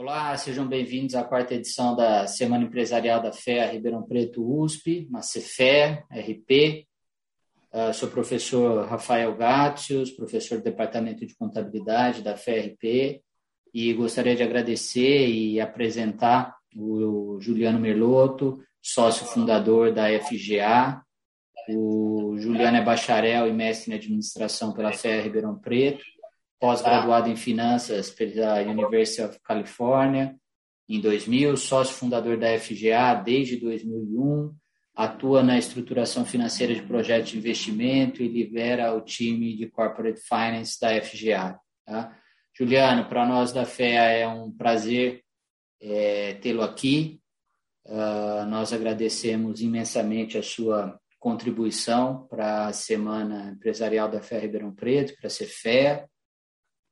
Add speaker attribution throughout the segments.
Speaker 1: Olá, sejam bem-vindos à quarta edição da Semana Empresarial da FEA Ribeirão Preto USP, na CFE, RP. Uh, sou professor Rafael Gátios, professor do Departamento de Contabilidade da FERP, e gostaria de agradecer e apresentar o Juliano Merloto, sócio fundador da FGA. O Juliano é bacharel e mestre em administração pela FEA Ribeirão Preto pós-graduado em finanças pela University of California em 2000, sócio fundador da FGA desde 2001, atua na estruturação financeira de projetos de investimento e lidera o time de Corporate Finance da FGA. Tá? Juliano, para nós da FEA é um prazer é, tê-lo aqui. Uh, nós agradecemos imensamente a sua contribuição para a Semana Empresarial da FEA Ribeirão Preto, para a CFEA.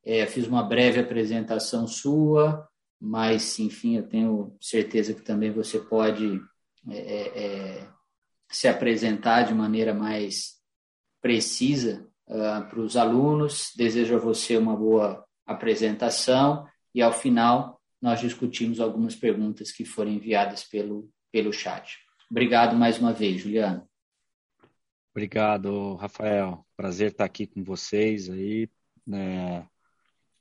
Speaker 1: É, fiz uma breve apresentação sua, mas, enfim, eu tenho certeza que também você pode é, é, é se apresentar de maneira mais precisa uh, para os alunos. Desejo a você uma boa apresentação e, ao final, nós discutimos algumas perguntas que foram enviadas pelo, pelo chat. Obrigado mais uma vez, Juliano.
Speaker 2: Obrigado, Rafael. Prazer estar aqui com vocês aí. Né?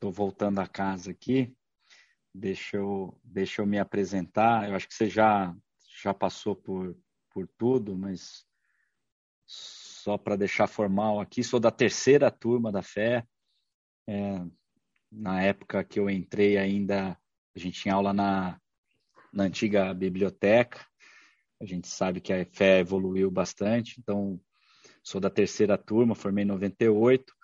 Speaker 2: Estou voltando a casa aqui. Deixa eu, deixa eu me apresentar. Eu acho que você já, já passou por, por tudo, mas só para deixar formal aqui, sou da terceira turma da fé. É, na época que eu entrei ainda, a gente tinha aula na, na antiga biblioteca. A gente sabe que a fé evoluiu bastante, então sou da terceira turma, formei em 98.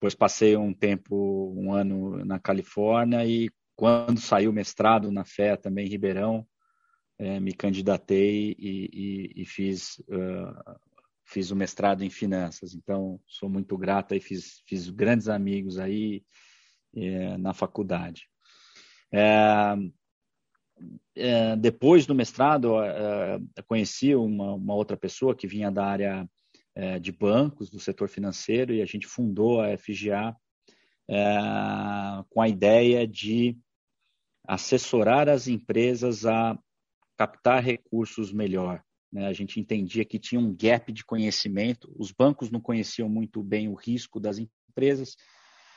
Speaker 2: Depois passei um tempo, um ano na Califórnia e quando saiu o mestrado na FE também em Ribeirão, é, me candidatei e, e, e fiz, uh, fiz o mestrado em finanças. Então, sou muito grato e fiz, fiz grandes amigos aí é, na faculdade. É, é depois do mestrado, conheci uma, uma outra pessoa que vinha da área é, de bancos, do setor financeiro, e a gente fundou a FGA é, com a ideia de assessorar as empresas a captar recursos melhor. Né? A gente entendia que tinha um gap de conhecimento, os bancos não conheciam muito bem o risco das empresas,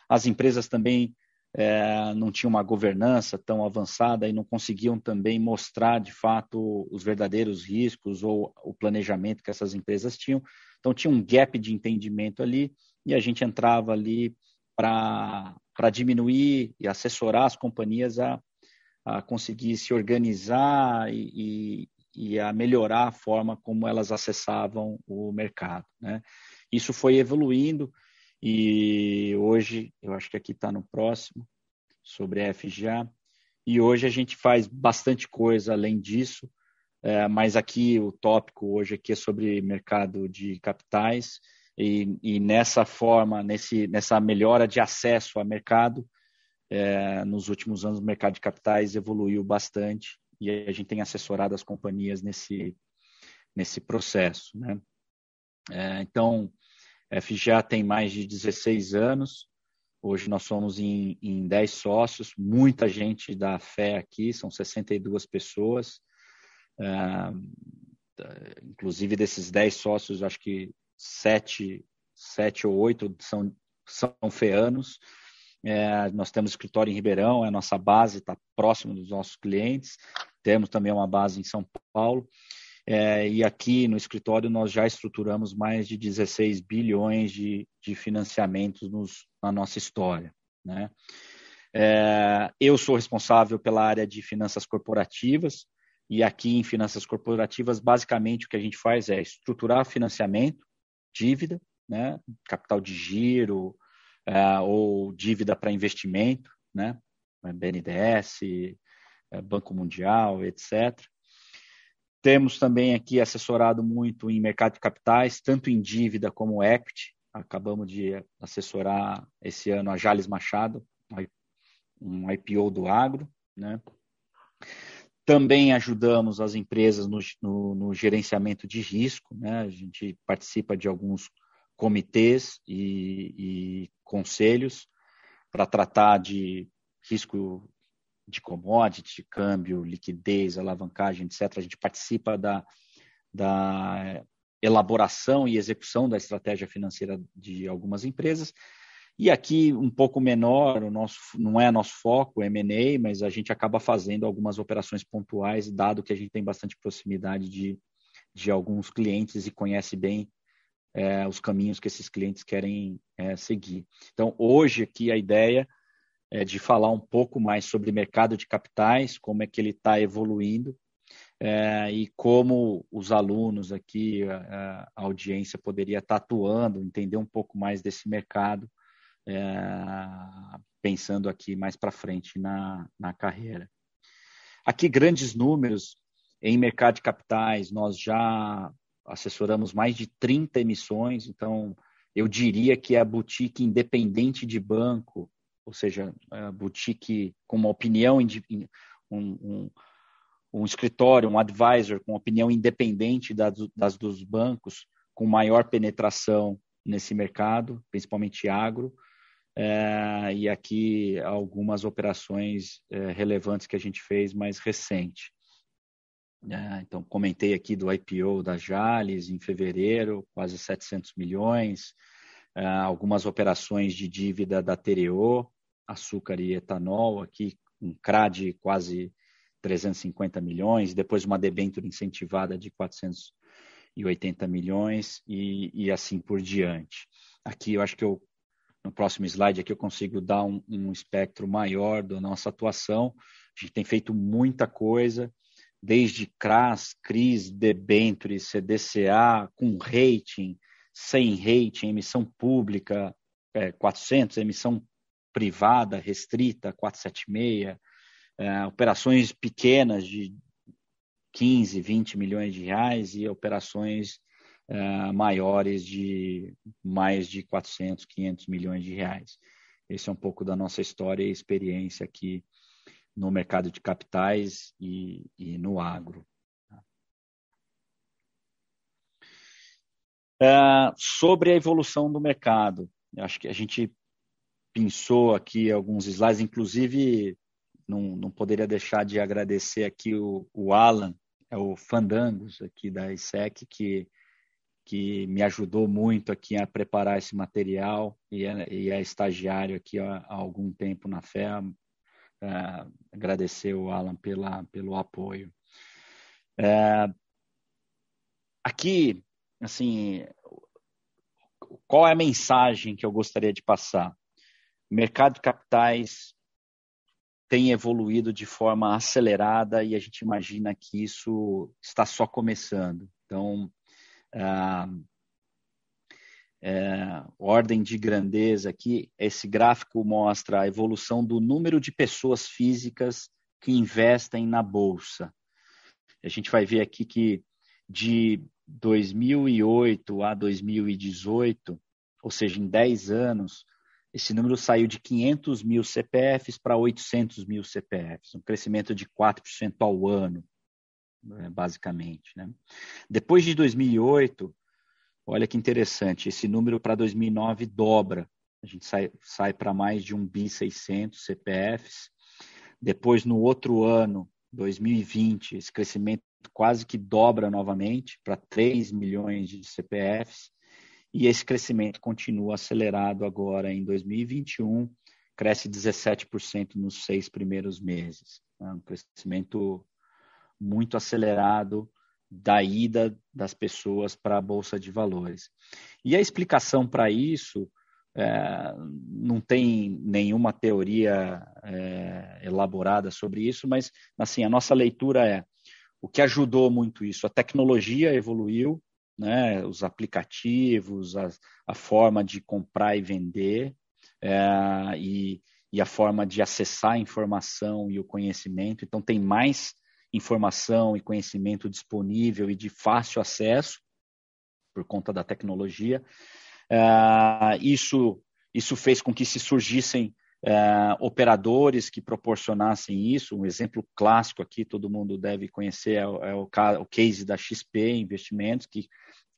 Speaker 2: as empresas também é, não tinham uma governança tão avançada e não conseguiam também mostrar de fato os verdadeiros riscos ou o planejamento que essas empresas tinham. Então tinha um gap de entendimento ali e a gente entrava ali para diminuir e assessorar as companhias a, a conseguir se organizar e, e, e, a melhorar a forma como elas acessavam o mercado. Né? Isso foi evoluindo e hoje, eu acho que aqui está no próximo, sobre a FGA, e hoje a gente faz bastante coisa além disso. É, mas aqui o tópico hoje aqui é sobre mercado de capitais e, e nessa forma, nesse, nessa melhora de acesso a mercado, é, nos últimos anos o mercado de capitais evoluiu bastante e a gente tem assessorado as companhias nesse, nesse processo. Né? É, então, a FGA tem mais de 16 anos, hoje nós somos em, em 10 sócios, muita gente da fé aqui, são 62 pessoas, inclusive desses 10 sócios, acho que sete, sete ou oito são, são feanos. É, nós temos escritório em Ribeirão, é a nossa base, está próximo dos nossos clientes. Temos também uma base em São Paulo. É, e aqui no escritório nós já estruturamos mais de 16 bilhões de, de financiamentos nos, na nossa história. Né? É, eu sou responsável pela área de finanças corporativas, e aqui em finanças corporativas, basicamente o que a gente faz é estruturar financiamento, dívida, né, capital de giro é, ou dívida para investimento, né, BNDES, é, Banco Mundial, etc. Temos também aqui assessorado muito em mercado de capitais, tanto em dívida como equity. Acabamos de assessorar esse ano a Jales Machado, um IPO do agro, né? Também ajudamos as empresas no, no, no gerenciamento de risco, né? a gente participa de alguns comitês e, e conselhos para tratar de risco de commodity, câmbio, liquidez, alavancagem, etc. A gente participa da, da elaboração e execução da estratégia financeira de algumas empresas. E aqui, um pouco menor, o nosso, não é nosso foco, o M&A, mas a gente acaba fazendo algumas operações pontuais, dado que a gente tem bastante proximidade de, de alguns clientes e conhece bem é, os caminhos que esses clientes querem é, seguir. Então, hoje aqui a ideia é de falar um pouco mais sobre mercado de capitais, como é que ele está evoluindo é, e como os alunos aqui, a, a audiência poderia estar tá atuando, entender um pouco mais desse mercado, é, pensando aqui mais para frente na, na carreira. Aqui, grandes números em mercado de capitais, nós já assessoramos mais de 30 emissões, então eu diria que é a boutique independente de banco, ou seja, a boutique com uma opinião, um, um, um escritório, um advisor com opinião independente das, das dos bancos, com maior penetração nesse mercado, principalmente agro, é, e aqui algumas operações é, relevantes que a gente fez mais recente. É, então, comentei aqui do IPO da Jales em fevereiro, quase 700 milhões, é, algumas operações de dívida da Tereo, açúcar e etanol, aqui um CRAD quase 350 milhões, depois uma debênture incentivada de 480 milhões e, e assim por diante. Aqui eu acho que eu no próximo slide aqui eu consigo dar um, um espectro maior da nossa atuação. A gente tem feito muita coisa, desde CRAS, CRIS, debenture, CDCA, com rating, sem rating, emissão pública é, 400, emissão privada restrita 476, é, operações pequenas de 15, 20 milhões de reais e operações é, maiores de mais de 400, 500 milhões de reais. Esse é um pouco da nossa história e experiência aqui no mercado de capitais e, e no agro. É, sobre a evolução do mercado, acho que a gente pensou aqui alguns slides, inclusive não, não poderia deixar de agradecer aqui o, o Alan, é o Fandangos aqui da ISEC, que, que me ajudou muito aqui a preparar esse material e é, e é estagiário aqui há, há algum tempo na FEA, é, agradecer o Alan pela, pelo apoio. É, aqui, assim, qual é a mensagem que eu gostaria de passar? O mercado de capitais tem evoluído de forma acelerada e a gente imagina que isso está só começando. Então, ah, é, ordem de grandeza aqui, esse gráfico mostra a evolução do número de pessoas físicas que investem na bolsa. A gente vai ver aqui que de 2008 a 2018, ou seja, em 10 anos, esse número saiu de 500 mil CPFs para 800 mil CPFs, um crescimento de 4% ao ano, basicamente. Né? Depois de 2008, Olha que interessante, esse número para 2009 dobra. A gente sai, sai para mais de 1 bi 600 CPFs. Depois, no outro ano, 2020, esse crescimento quase que dobra novamente para 3 milhões de CPFs. E esse crescimento continua acelerado agora em 2021, cresce 17% nos seis primeiros meses. É um crescimento muito acelerado da ida das pessoas para a Bolsa de Valores. E a explicação para isso é, não tem nenhuma teoria é, elaborada sobre isso, mas assim a nossa leitura é o que ajudou muito isso. A tecnologia evoluiu, né, os aplicativos, a, a forma de comprar e vender é, e, e a forma de acessar a informação e o conhecimento. Então tem mais informação e conhecimento disponível e de fácil acesso por conta da tecnologia. Uh, isso, isso fez com que se surgissem uh, operadores que proporcionassem isso. Um exemplo clássico aqui, todo mundo deve conhecer, é, o, é o, o case da XP Investimentos, que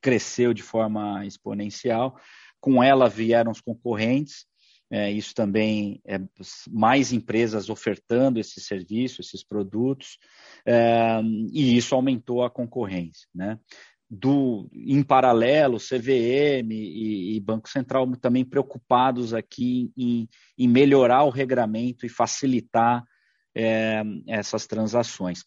Speaker 2: cresceu de forma exponencial. Com ela vieram os concorrentes é, isso também é mais empresas ofertando esse serviço, esses produtos, é, e isso aumentou a concorrência. Né? Do, em paralelo, CVM e, e, Banco Central também preocupados aqui em, em melhorar o regramento e facilitar é, essas transações.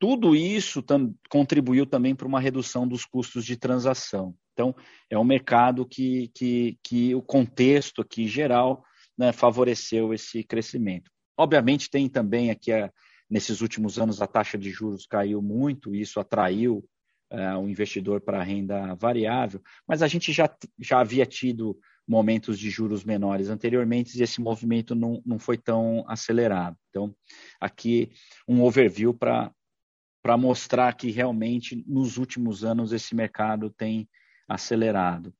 Speaker 2: Tudo isso tam, contribuiu também para uma redução dos custos de transação. Então, é um mercado que, que, que o contexto aqui geral né, favoreceu esse crescimento. Obviamente, tem também aqui, a, nesses últimos anos, a taxa de juros caiu muito, e isso atraiu uh, o investidor para a renda variável, mas a gente já, já havia tido momentos de juros menores anteriormente e esse movimento não, não foi tão acelerado. Então, aqui um overview para mostrar que realmente nos últimos anos esse mercado tem acelerado.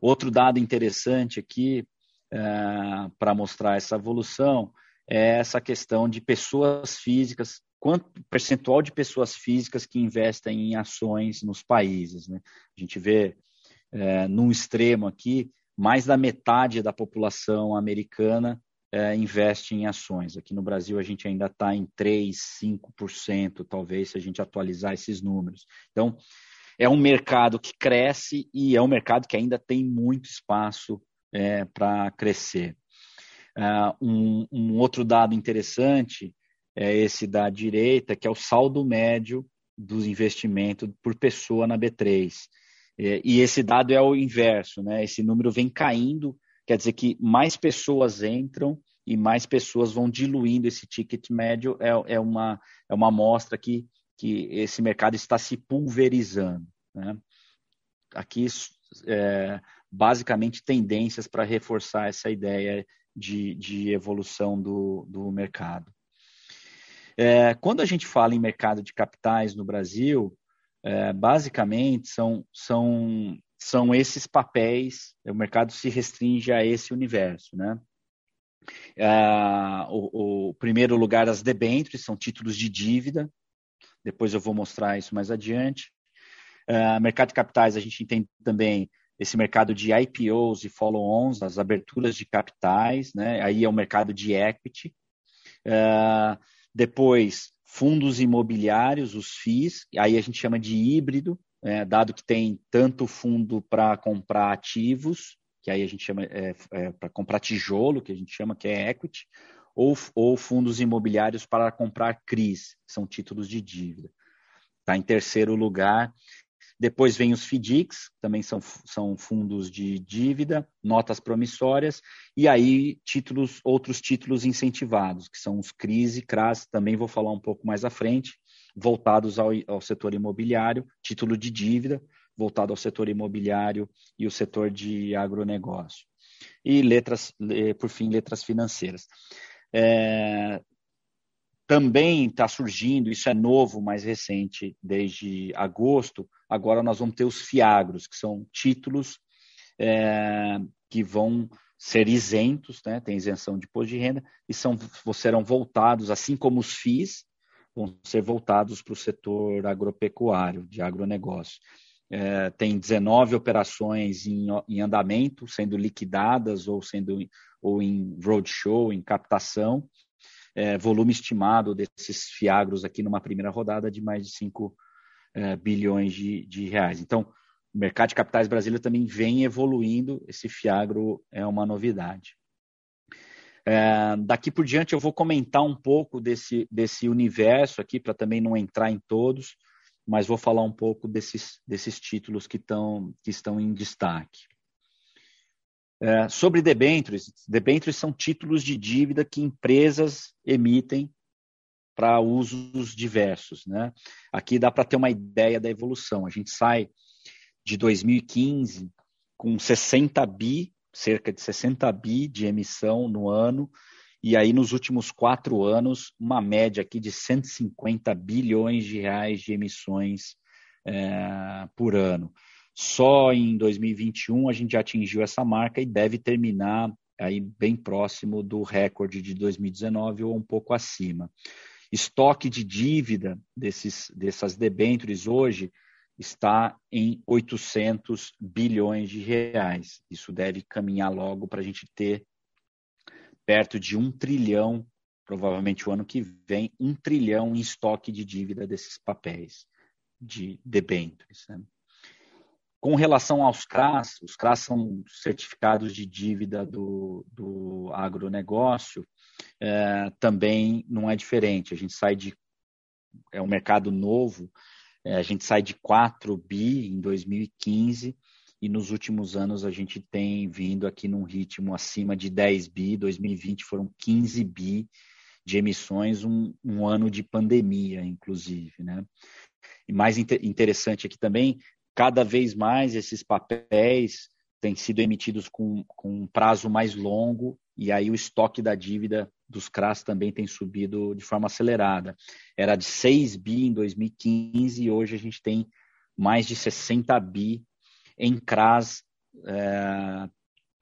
Speaker 2: Outro dado interessante aqui é, para mostrar essa evolução é essa questão de pessoas físicas, quanto percentual de pessoas físicas que investem em ações nos países. Né? A gente vê é, num extremo aqui, mais da metade da população americana é, investe em ações. Aqui no Brasil a gente ainda está em 3, 5%, talvez, se a gente atualizar esses números. Então, é um mercado que cresce e é um mercado que ainda tem muito espaço é, para crescer. Uh, um, um, outro dado interessante é esse da direita, que é o saldo médio dos investimentos por pessoa na B3. É, e esse dado é o inverso, né? Esse número vem caindo, quer dizer que mais pessoas entram e mais pessoas vão diluindo esse ticket médio. É, é uma, é uma amostra que que esse mercado está se pulverizando. Né? Aqui, é, basicamente, tendências para reforçar essa ideia de, de evolução do, do mercado. É, quando a gente fala em mercado de capitais no Brasil, é, basicamente são, são, são esses papéis, o mercado se restringe a esse universo. Né? É, o, o, primeiro lugar, as debêntures, são títulos de dívida, depois eu vou mostrar isso mais adiante. Uh, mercado de capitais, a gente entende também esse mercado de IPOs e follow-ons, as aberturas de capitais, né? aí é o mercado de equity. Uh, depois, fundos imobiliários, os FIIs, aí a gente chama de híbrido, é, dado que tem tanto fundo para comprar ativos, que aí a gente chama é, é, para comprar tijolo, que a gente chama que é equity, ou, ou fundos imobiliários para comprar CRIs, que são títulos de dívida. Está em terceiro lugar. Depois vem os FDICs, também são, são fundos de dívida, notas promissórias, e aí títulos, outros títulos incentivados, que são os CRIs e CRAS, também vou falar um pouco mais à frente, voltados ao, ao setor imobiliário, título de dívida, voltado ao setor imobiliário e o setor de agronegócio. E letras, por fim, letras financeiras. É, também está surgindo, isso é novo, mais recente, desde agosto. Agora nós vamos ter os FIAGROS, que são títulos é, que vão ser isentos, né, tem isenção de imposto de renda, e são, serão voltados, assim como os FIIs, vão ser voltados para o setor agropecuário, de agronegócio. É, tem 19 operações em, em andamento, sendo liquidadas ou sendo ou em roadshow, em captação, é, volume estimado desses fiagros aqui numa primeira rodada de mais de 5 é, bilhões de, de, reais. Então, o mercado de capitais brasileiro também vem evoluindo, esse fiagro é uma novidade. É, daqui por diante eu vou comentar um pouco desse, desse universo aqui, para também não entrar em todos, mas vou falar um pouco desses, desses títulos que, tão, que estão em destaque. É, sobre debêntures, debêntures são títulos de dívida que empresas emitem para usos diversos. Né? Aqui dá para ter uma ideia da evolução. A gente sai de 2015 com 60 bi, cerca de 60 bi de emissão no ano, e aí nos últimos quatro anos, uma média aqui de 150 bilhões de reais de emissões é, por ano. Só em 2021 a gente já atingiu essa marca e deve terminar aí bem próximo do recorde de 2019 ou um pouco acima. Estoque de dívida desses, dessas debêntures hoje está em 800 bilhões de reais. Isso deve caminhar logo para a gente ter perto de um trilhão, provavelmente o ano que vem, um trilhão em estoque de dívida desses papéis de debêntures. Né? Com relação aos CRAS, os CRAS são certificados de dívida do, do agronegócio, é, também não é diferente. A gente sai de. É um mercado novo, a gente sai de 4 bi em 2015 e nos últimos anos a gente tem vindo aqui num ritmo acima de 10 bi. 2020 foram 15 bi de emissões, um, um ano de pandemia, inclusive. Né? E mais inter interessante aqui também, cada vez mais esses papéis têm sido emitidos com, com um prazo mais longo e aí o estoque da dívida dos CRAS também tem subido de forma acelerada. Era de 6 bi em 2015 e hoje a gente tem mais de 60 bi em CRAS é,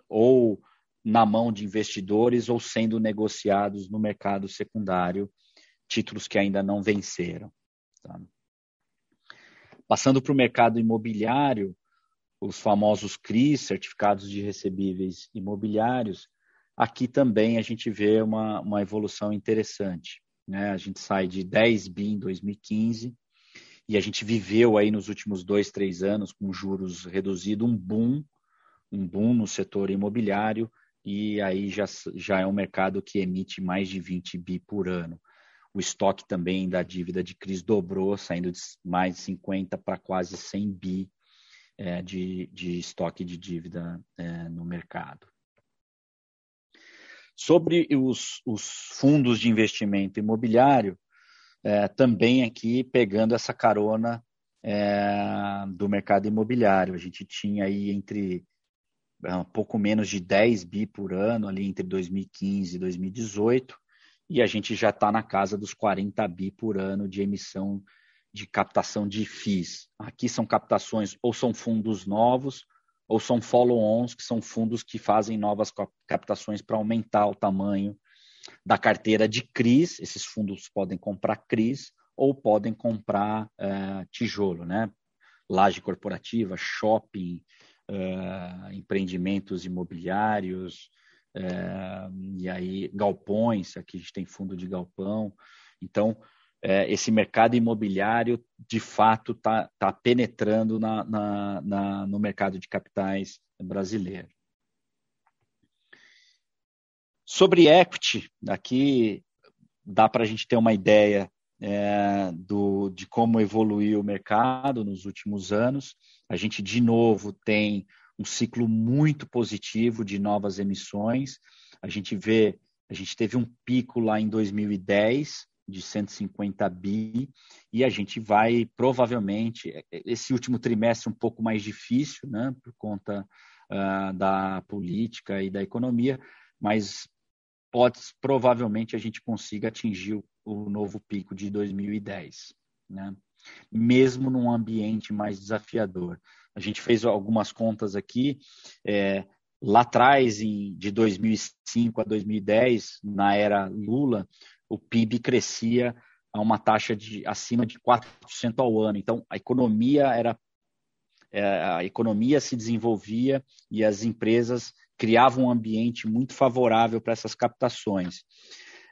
Speaker 2: ou na mão de investidores ou sendo negociados no mercado secundário, títulos que ainda não venceram. Tá? Passando para o mercado imobiliário, os famosos CRIs, certificados de recebíveis imobiliários, aqui também a gente vê uma, uma evolução interessante. Né? A gente sai de 10 bi em 2015 e a gente viveu aí nos últimos dois, três anos com juros reduzidos um boom, um boom no setor imobiliário e aí já, já é um mercado que emite mais de 20 bi por ano. O estoque também da dívida de CRIs dobrou, saindo de mais de 50 para quase 100 bi é, de, de estoque de dívida é, no mercado. Sobre os, os, fundos de investimento imobiliário, é, também aqui pegando essa carona é, do mercado imobiliário. A gente tinha aí entre é, um pouco menos de 10 bi por ano, ali entre 2015 e 2018, e a gente já está na casa dos 40 bi por ano de emissão de captação de FIIs. Aqui são captações ou são fundos novos ou são follow-ons, que são fundos que fazem novas captações para aumentar o tamanho da carteira de CRIs. Esses fundos podem comprar CRIs ou podem comprar é, tijolo, né? Laje corporativa, shopping, é, empreendimentos imobiliários, é, e aí galpões, aqui a gente tem fundo de galpão. Então, é, esse mercado imobiliário de fato está tá penetrando na, na, na, no mercado de capitais brasileiro. Sobre equity, aqui dá para a gente ter uma ideia é, do, de como evoluiu o mercado nos últimos anos. A gente, de novo, tem um ciclo muito positivo de novas emissões. A gente vê, a gente teve um pico lá em 2010 de 150 bi e a gente vai provavelmente esse último trimestre um pouco mais difícil, né, por conta uh, da política e da economia, mas pode provavelmente a gente consiga atingir o, o novo pico de 2010, né? mesmo num ambiente mais desafiador. A gente fez algumas contas aqui. É, lá atrás, de 2005 a 2010, na era Lula, o PIB crescia a uma taxa de acima de 4% ao ano. Então, a economia era é, a economia se desenvolvia e as empresas criavam um ambiente muito favorável para essas captações.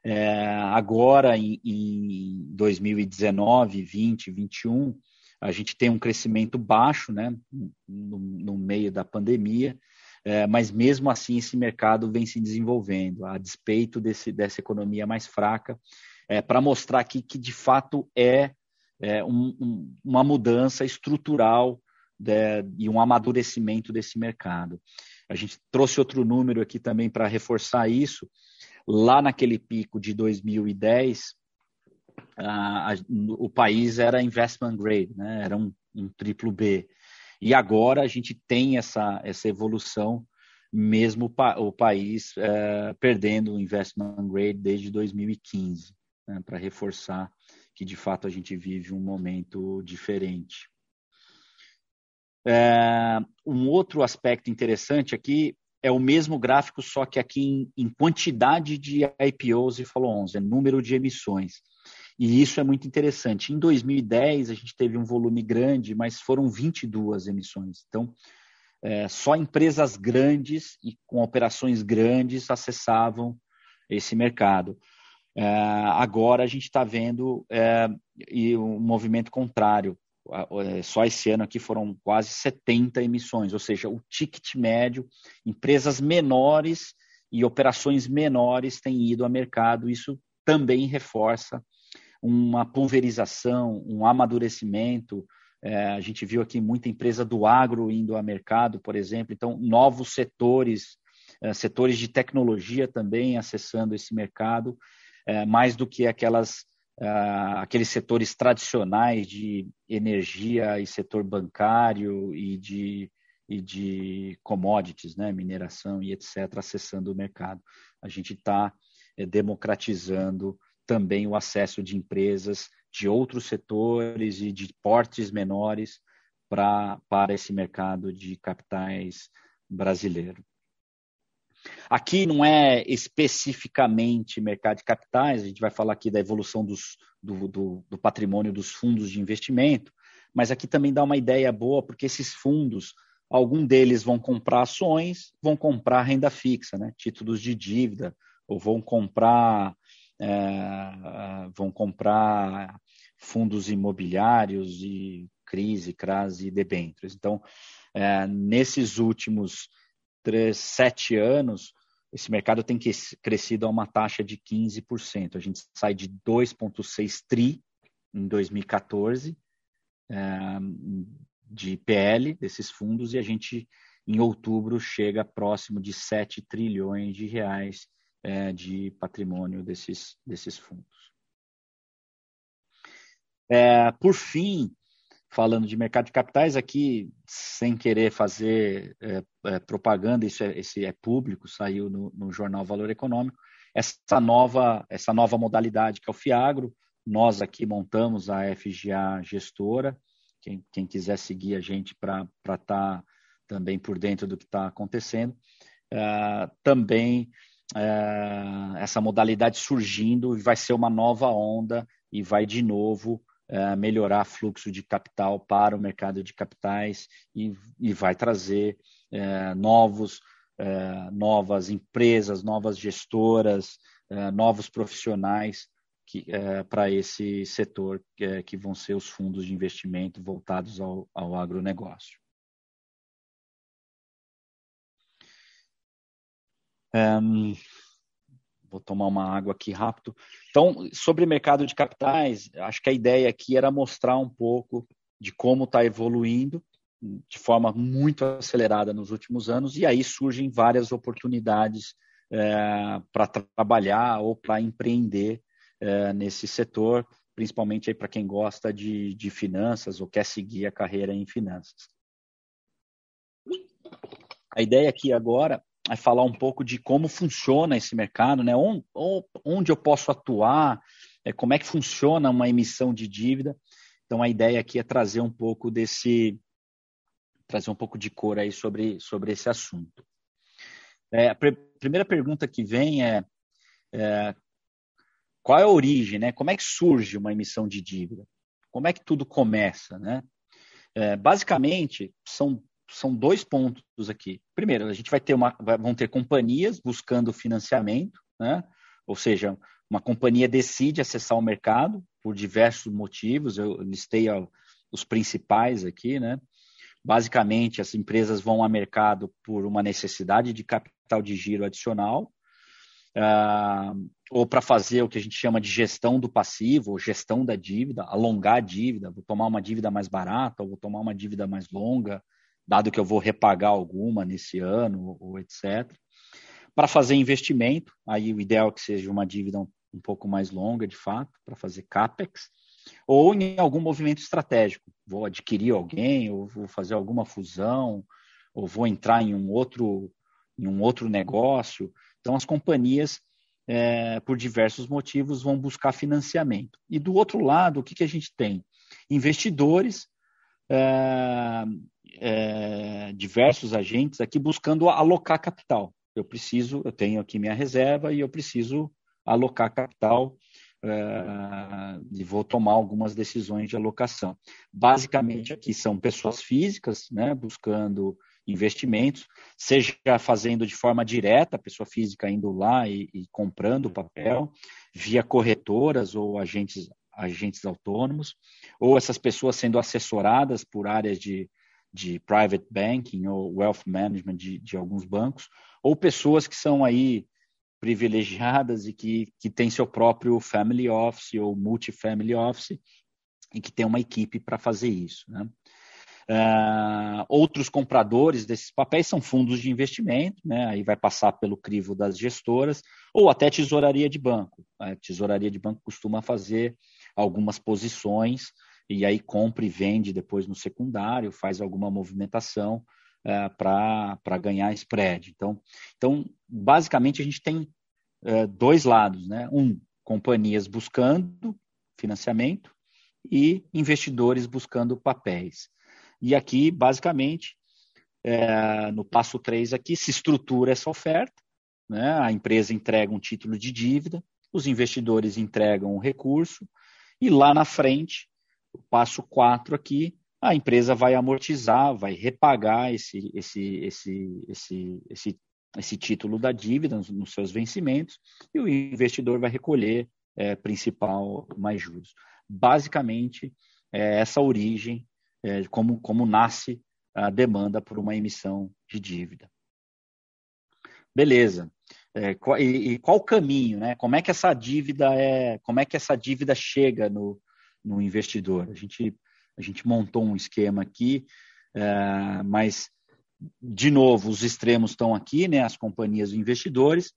Speaker 2: É, agora, em, em 2019, 20, 21, a gente tem um crescimento baixo, né, no, no meio da pandemia, é, mas mesmo assim esse mercado vem se desenvolvendo, a despeito desse, dessa economia mais fraca, é, para mostrar aqui que de fato é, é um, um, uma mudança estrutural de, e um amadurecimento desse mercado. A gente trouxe outro número aqui também para reforçar isso. Lá naquele pico de 2010, a, a, o país era investment grade, né? era um, um triplo B. E agora a gente tem essa, essa evolução, mesmo pa, o país é, perdendo o investment grade desde 2015, né? para reforçar que de fato a gente vive um momento diferente. É, um outro aspecto interessante aqui é o mesmo gráfico, só que aqui em, em quantidade de IPOs e follow-ons, é número de emissões. E isso é muito interessante. Em 2010, a gente teve um volume grande, mas foram 22 emissões. Então, é, só empresas grandes e com operações grandes acessavam esse mercado. É, agora a gente está vendo é, e um movimento contrário. É, só esse ano aqui foram quase 70 emissões, ou seja, o ticket médio, empresas menores e operações menores têm ido ao mercado. Isso também reforça uma pulverização, um amadurecimento. É, a gente viu aqui muita empresa do agro indo ao mercado, por exemplo, então novos setores, é, setores de tecnologia também acessando esse mercado, é, mais do que aquelas Uh, aqueles setores tradicionais de energia e setor bancário e de, e de commodities, né, mineração e etc., acessando o mercado. A gente está é, democratizando também o acesso de empresas de outros setores e de portes menores pra, para esse mercado de capitais brasileiro. Aqui não é especificamente mercado de capitais, a gente vai falar aqui da evolução dos, do, do, do, patrimônio dos fundos de investimento, mas aqui também dá uma ideia boa, porque esses fundos, algum deles vão comprar ações, vão comprar renda fixa, né? títulos de dívida, ou vão comprar, é, vão comprar fundos imobiliários e crise, crase e debêntures. Então, é, nesses últimos três, sete anos, esse mercado tem crescido a uma taxa de 15%. A gente sai de 2,6 tri em 2014 é, de PL desses fundos e a gente, em outubro, chega próximo de 7 trilhões de reais é, de patrimônio desses, desses fundos. É, por fim, falando de mercado de capitais, aqui, sem querer fazer é, é, propaganda, isso é, esse é público, saiu no, no, jornal Valor Econômico, essa nova, essa nova modalidade que é o FIAGRO, nós aqui montamos a FGA Gestora, quem, quem quiser seguir a gente para estar tá também por dentro do que está acontecendo, é, também é, essa modalidade surgindo vai ser uma nova onda e vai de novo é, melhorar fluxo de capital para o mercado de capitais e, e vai trazer é, novos, é, novas empresas, novas gestoras, novos profissionais para esse setor que, que, vão ser os fundos de investimento voltados ao, ao agronegócio. Um, vou tomar uma água aqui rápido. Então, sobre mercado de capitais, acho que a ideia aqui era mostrar um pouco de como está evoluindo de forma muito acelerada nos últimos anos, e aí surgem várias oportunidades é, para trabalhar ou para empreender é, nesse setor, principalmente para quem gosta de, de finanças ou quer seguir a carreira em finanças. A ideia aqui agora é falar um pouco de como funciona esse mercado, né? onde, eu posso atuar, é, como é que funciona uma emissão de dívida. Então a ideia aqui é trazer um pouco desse, trazer um pouco de cor aí sobre, sobre esse assunto. É, a pr primeira pergunta que vem é, é, qual é a origem, né? Como é que surge uma emissão de dívida? Como é que tudo começa, né? É, basicamente, são são dois pontos aqui. Primeiro, a gente vai ter uma, vão ter companhias buscando financiamento, né? Ou seja, uma companhia decide acessar o mercado por diversos motivos. Eu listei os principais aqui, né? Basicamente, as empresas vão ao mercado por uma necessidade de capital de giro adicional, uh, ou para fazer o que a gente chama de gestão do passivo, ou gestão da dívida, alongar a dívida, vou tomar uma dívida mais barata, ou vou tomar uma dívida mais longa, dado que eu vou repagar alguma nesse ano, ou etc. Para fazer investimento, aí o ideal é que seja uma dívida um, um pouco mais longa, de fato, para fazer CAPEX, ou em algum movimento estratégico. Vou adquirir alguém, ou vou fazer alguma fusão, ou vou entrar em um outro, em um outro negócio. Então, as companhias, é, por diversos motivos, vão buscar financiamento. E do outro lado, o que, que a gente tem? Investidores é, é, diversos agentes aqui buscando alocar capital. Eu preciso, eu tenho aqui minha reserva e eu preciso alocar capital uh, e vou tomar algumas decisões de alocação. Basicamente, aqui são pessoas físicas, né, buscando investimentos, seja fazendo de forma direta, a pessoa física indo lá e, e comprando o papel, via corretoras ou agentes, agentes autônomos, ou essas pessoas sendo assessoradas por áreas de, de private banking ou wealth management de, de alguns bancos, ou pessoas que são aí privilegiadas e que, que têm seu próprio family office ou multifamily office e que tem uma equipe para fazer isso. Né? Uh, outros compradores desses papéis são fundos de investimento, né? aí vai passar pelo crivo das gestoras, ou até tesouraria de banco. A tesouraria de banco costuma fazer algumas posições e aí compra e vende depois no secundário, faz alguma movimentação uh, para ganhar spread. Então, então, basicamente, a gente tem uh, dois lados. Né? Um, companhias buscando financiamento e investidores buscando papéis. E aqui, basicamente, é, no passo 3 aqui, se estrutura essa oferta, né? a empresa entrega um título de dívida, os investidores entregam um recurso, e lá na frente, o passo 4 aqui, a empresa vai amortizar, vai repagar esse, esse, esse, esse, esse, esse título da dívida nos, seus vencimentos, e o investidor vai recolher é, principal mais juros. Basicamente, é essa origem é, como, como nasce a demanda por uma emissão de dívida. Beleza. É, e, e, qual o caminho, né? Como é que essa dívida é, como é que essa dívida chega no, no investidor? A gente, a gente montou um esquema aqui, é, mas de novo os extremos estão aqui, né? As companhias e investidores.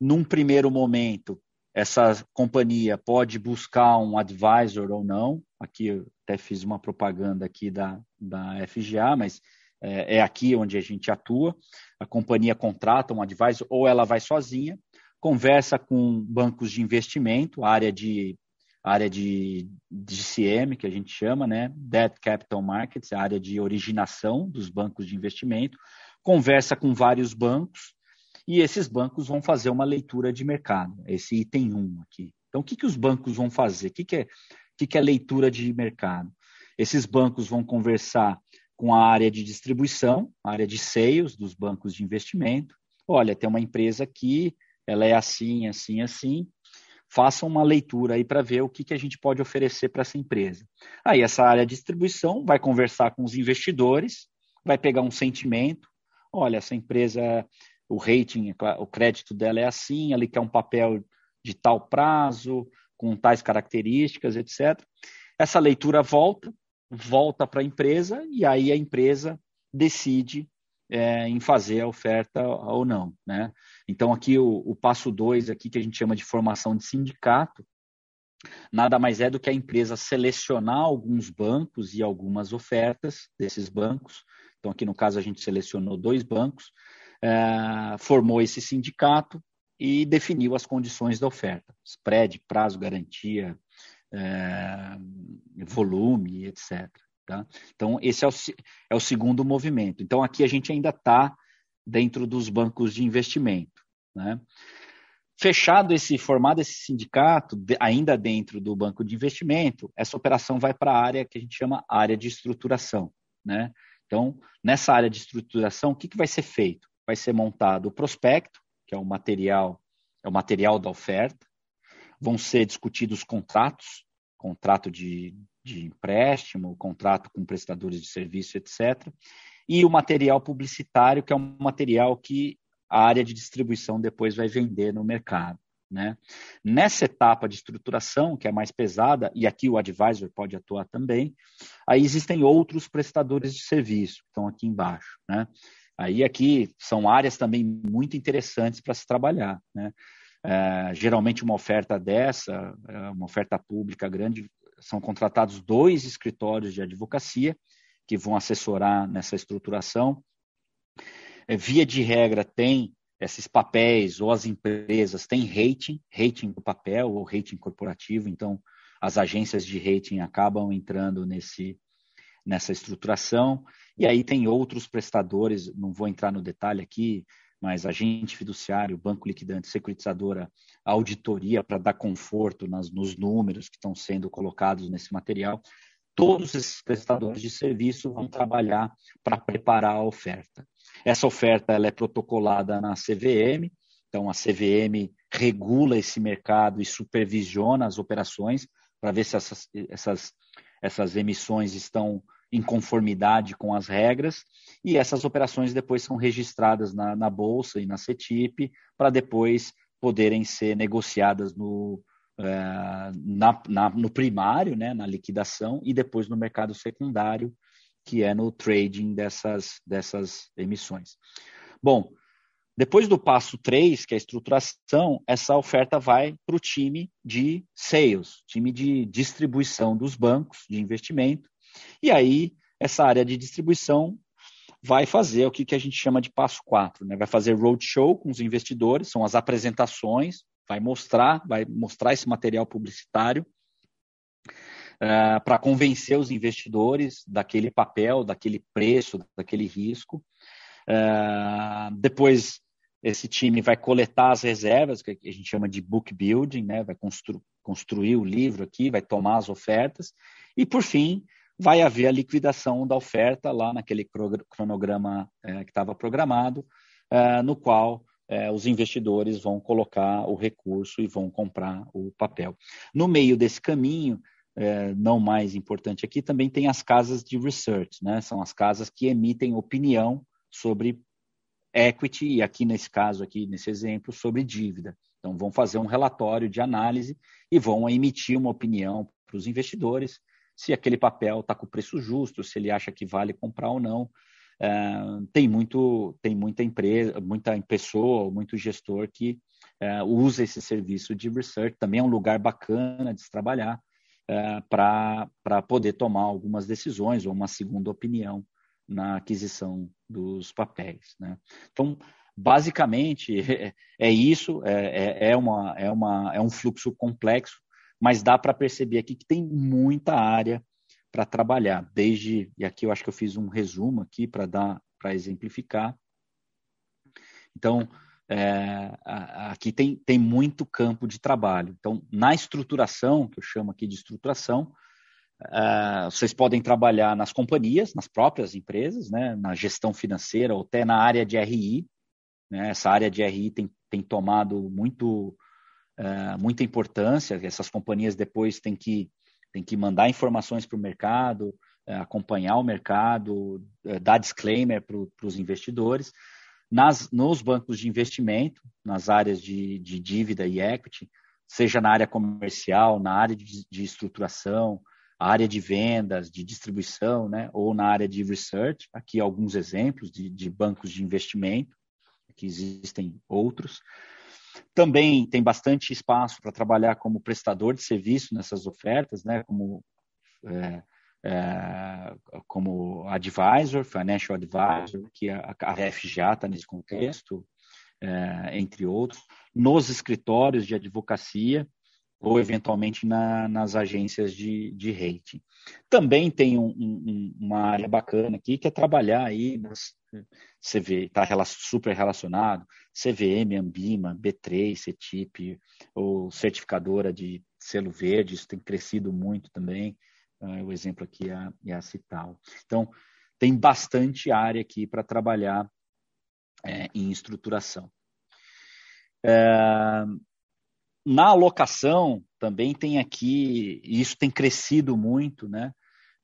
Speaker 2: Num primeiro momento, essa companhia pode buscar um advisor ou não. Aqui eu até fiz uma propaganda aqui da, da FGA, mas é, é aqui onde a gente atua. A companhia contrata um advisor ou ela vai sozinha, conversa com bancos de investimento, área de área de DCM, que a gente chama, né? Debt Capital Markets, a área de originação dos bancos de investimento, conversa com vários bancos, e esses bancos vão fazer uma leitura de mercado, esse item 1 aqui. Então, o que, que os bancos vão fazer? O que, que, é, o que, que é leitura de mercado? Esses bancos vão conversar com a área de distribuição, a área de seios dos bancos de investimento. Olha, tem uma empresa aqui, ela é assim, assim, assim. Façam uma leitura aí para ver o que, que a gente pode oferecer para essa empresa. Aí essa área de distribuição vai conversar com os investidores, vai pegar um sentimento. Olha, essa empresa o rating, o crédito dela é assim, ela quer um papel de tal prazo, com tais características, etc. Essa leitura volta, volta para a empresa e aí a empresa decide é, em fazer a oferta ou não. Né? Então, aqui o, o passo 2, aqui que a gente chama de formação de sindicato, nada mais é do que a empresa selecionar alguns bancos e algumas ofertas desses bancos. Então, aqui no caso, a gente selecionou dois bancos, é, formou esse sindicato e definiu as condições da oferta: spread, prazo, garantia, é, volume, etc. Tá? Então, esse é o, é o segundo movimento. Então, aqui a gente ainda está dentro dos bancos de investimento. Né? Fechado esse, formado esse sindicato, ainda dentro do banco de investimento, essa operação vai para a área que a gente chama área de estruturação. Né? Então, nessa área de estruturação, o que, que vai ser feito? vai ser montado o prospecto, que é o material, é o material da oferta, vão ser discutidos contratos, contrato de, de empréstimo, contrato com prestadores de serviço, etc. E o material publicitário, que é um material que a área de distribuição depois vai vender no mercado. Né? Nessa etapa de estruturação, que é mais pesada, e aqui o advisor pode atuar também, aí existem outros prestadores de serviço, que estão aqui embaixo. Né? Aí aqui são áreas também muito interessantes para se trabalhar. Né? É, geralmente uma oferta dessa, é, uma oferta pública grande, são contratados dois escritórios de advocacia que vão assessorar nessa estruturação. É, via de regra tem esses papéis ou as empresas têm rating, rating do papel ou rating corporativo, então as agências de rating acabam entrando nesse nessa estruturação. E aí tem outros prestadores, não vou entrar no detalhe aqui, mas agente fiduciário, banco liquidante, securitizadora, auditoria para dar conforto nas, nos números que estão sendo colocados nesse material, todos esses prestadores de serviço vão trabalhar para preparar a oferta. Essa oferta ela é protocolada na CVM, então a CVM regula esse mercado e supervisiona as operações para ver se essas, essas, essas emissões estão em conformidade com as regras, e essas operações depois são registradas na, na Bolsa e na CETIP, para depois poderem ser negociadas no, é, na, na, no primário, né, na liquidação, e depois no mercado secundário, que é no trading dessas, dessas emissões. Bom, depois do passo 3, que é a estruturação, essa oferta vai para o time de sales, time de distribuição dos bancos de investimento, e aí, essa área de distribuição vai fazer o que, que a gente chama de passo 4, né? vai fazer roadshow com os investidores, são as apresentações, vai mostrar, vai mostrar esse material publicitário uh, eh, para convencer os investidores daquele papel, daquele preço, daquele risco. Uh, depois esse time vai coletar as reservas, que a gente chama de book building, né? vai constru construir o livro aqui, vai tomar as ofertas, e por fim, vai haver a liquidação da oferta lá naquele cronograma é, que estava programado, é, no qual é, os investidores vão colocar o recurso e vão comprar o papel. No meio desse caminho, é, não mais importante aqui, também tem as casas de research, né? são as casas que emitem opinião sobre equity, e aqui nesse caso, aqui nesse exemplo, sobre dívida. Então, vão fazer um relatório de análise e vão emitir uma opinião para os investidores se aquele papel está com o preço justo, se ele acha que vale comprar ou não. É, tem muito, tem muita empresa, muita pessoa, muito gestor que é, usa esse serviço de research. Também é um lugar bacana de se trabalhar é, para poder tomar algumas decisões ou uma segunda opinião na aquisição dos papéis. Né? Então, basicamente é, é isso, é, é, uma, é, uma, é um fluxo complexo mas dá para perceber aqui que tem muita área para trabalhar, desde, e aqui eu acho que eu fiz um resumo aqui para dar, para exemplificar. Então, é, aqui tem, tem muito campo de trabalho. Então, na estruturação, que eu chamo aqui de estruturação, é, vocês podem trabalhar nas companhias, nas próprias empresas, né, na gestão financeira ou até na área de RI. Né, essa área de RI tem, tem tomado muito é, muita importância, essas companhias depois têm que, têm que mandar informações para o mercado, é, acompanhar o mercado, é, dar disclaimer para os investidores. Nas, nos bancos de investimento, nas áreas de, de dívida e equity, seja na área comercial, na área de, de estruturação, área de vendas, de distribuição, né, ou na área de research. Aqui alguns exemplos de, de bancos de investimento, que existem outros. Também tem bastante espaço para trabalhar como prestador de serviço nessas ofertas, né? como, é, é, como advisor, financial advisor, que a, a FGA está nesse contexto, é, entre outros, nos escritórios de advocacia ou eventualmente na, nas agências de, de rating. Também tem um, um, uma área bacana aqui que é trabalhar aí nas, CV, está super relacionado, CVM, Ambima, B3, CETIP, ou certificadora de selo verde, isso tem crescido muito também, uh, o exemplo aqui é, é a Cital. Então, tem bastante área aqui para trabalhar é, em estruturação. É, na alocação, também tem aqui, e isso tem crescido muito, né,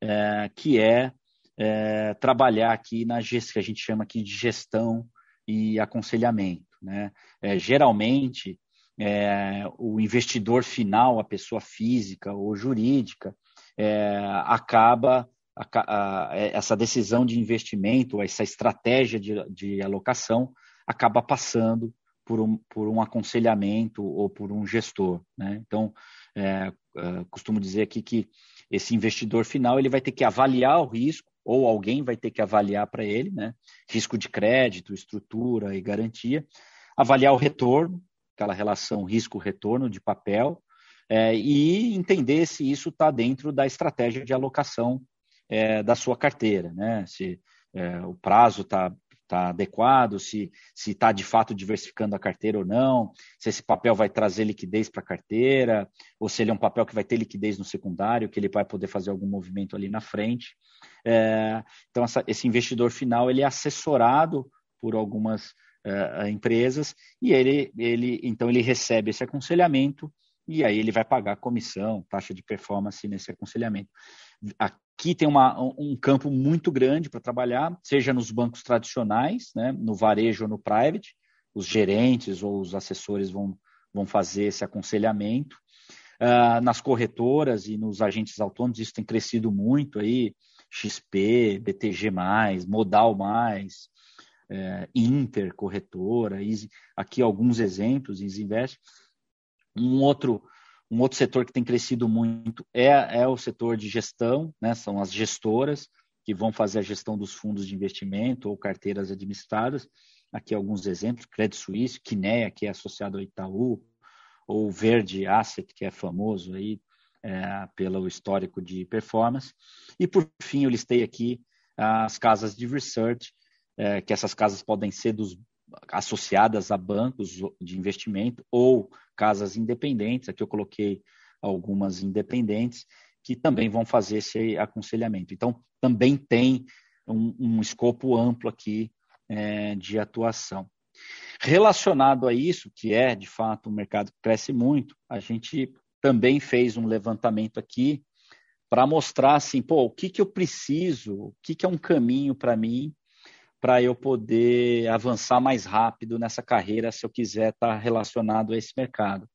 Speaker 2: é, que é é, trabalhar aqui na que a gente chama aqui de gestão e aconselhamento. Né? É, geralmente, é, o investidor final, a pessoa física ou jurídica, é, acaba a, a, essa decisão de investimento, essa estratégia de, de alocação, acaba passando por um, por um aconselhamento ou por um gestor. Né? Então, é, é, costumo dizer aqui que esse investidor final ele vai ter que avaliar o risco, ou alguém vai ter que avaliar para ele, né? Risco de crédito, estrutura e garantia, avaliar o retorno, aquela relação risco-retorno de papel, é, e entender se isso está dentro da estratégia de alocação é, da sua carteira, né? Se é, o prazo está tá adequado, se está de fato diversificando a carteira ou não, se esse papel vai trazer liquidez para a carteira, ou se ele é um papel que vai ter liquidez no secundário, que ele vai poder fazer algum movimento ali na frente. É, então, essa, esse investidor final ele é assessorado por algumas é, empresas e ele, ele então ele recebe esse aconselhamento e aí ele vai pagar comissão, taxa de performance nesse aconselhamento. Aqui tem uma, um campo muito grande para trabalhar, seja nos bancos tradicionais, né, no varejo ou no private, os gerentes ou os assessores vão, vão fazer esse aconselhamento. Uh, nas corretoras e nos agentes autônomos, isso tem crescido muito aí, XP, BTG+, Modal+, é, Inter, corretora, Easy, aqui alguns exemplos, Easy Invest. Um outro, um outro setor que tem crescido muito é, é o setor de gestão, né? são as gestoras que vão fazer a gestão dos fundos de investimento ou carteiras administradas. Aqui alguns exemplos, Credit Suisse, Kinea, que é associado ao Itaú, ou Verde Asset, que é famoso aí é, pelo histórico de performance. E por fim, eu listei aqui as casas de research, é, que essas casas podem ser dos associadas a bancos de investimento ou casas independentes. Aqui eu coloquei algumas independentes que também vão fazer esse aconselhamento. Então, também tem um, um escopo amplo aqui é, de atuação. Relacionado a isso, que é de fato um mercado que cresce muito, a gente também fez um levantamento aqui para mostrar assim, pô, o que, que eu preciso, o que, que é um caminho para mim para eu poder avançar mais rápido nessa carreira se eu quiser estar tá relacionado a esse mercado.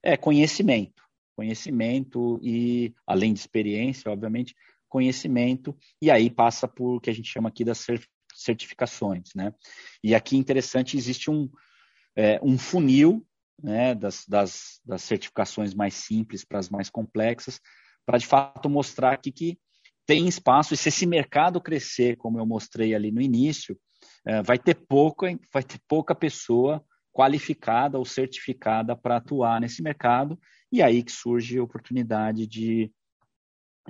Speaker 2: É conhecimento, conhecimento e, além de experiência, obviamente, conhecimento, e aí passa por o que a gente chama aqui das certificações. Né? E aqui, interessante, existe um, é, um funil né, das, das, das certificações mais simples para as mais complexas, para de fato mostrar aqui que tem espaço, e se esse mercado crescer, como eu mostrei ali no início, é, vai ter pouca, vai ter pouca pessoa qualificada ou certificada para atuar nesse mercado, e aí que surge a oportunidade de,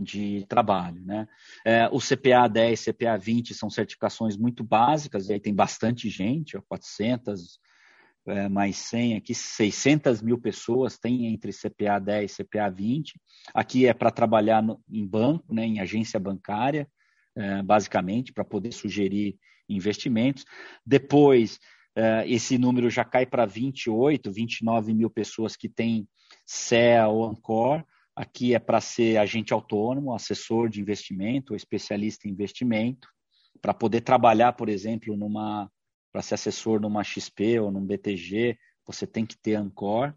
Speaker 2: de trabalho. Né? É, o CPA 10 CPA 20 são certificações muito básicas, e aí tem bastante gente, ó, 400, é, mais 100 aqui, 600 mil pessoas tem entre CPA 10 e CPA 20. Aqui é para trabalhar no, em banco, né, em agência bancária, é, basicamente, para poder sugerir investimentos. Depois, é, esse número já cai para 28, 29 mil pessoas que têm CEA ou ANCOR. Aqui é para ser agente autônomo, assessor de investimento especialista em investimento, para poder trabalhar, por exemplo, numa para ser assessor numa XP ou num BTG, você tem que ter Ancor.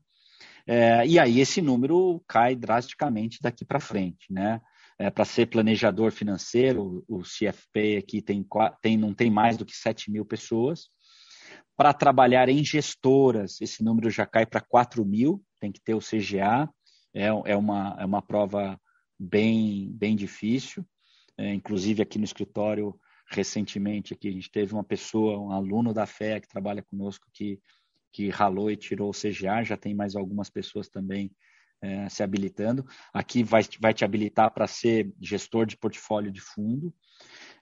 Speaker 2: É, e aí esse número cai drasticamente daqui para frente, né? É, para ser planejador financeiro, o CFP aqui tem, tem, não tem mais do que 7 mil pessoas. Para trabalhar em gestoras, esse número já cai para 4 mil, tem que ter o CGA, é, é, uma, é uma prova bem, bem difícil. É, inclusive aqui no escritório recentemente aqui. A gente teve uma pessoa, um aluno da FEA que trabalha conosco que, que ralou e tirou o CGA, já tem mais algumas pessoas também é, se habilitando. Aqui vai, vai te habilitar para ser gestor de portfólio de fundo.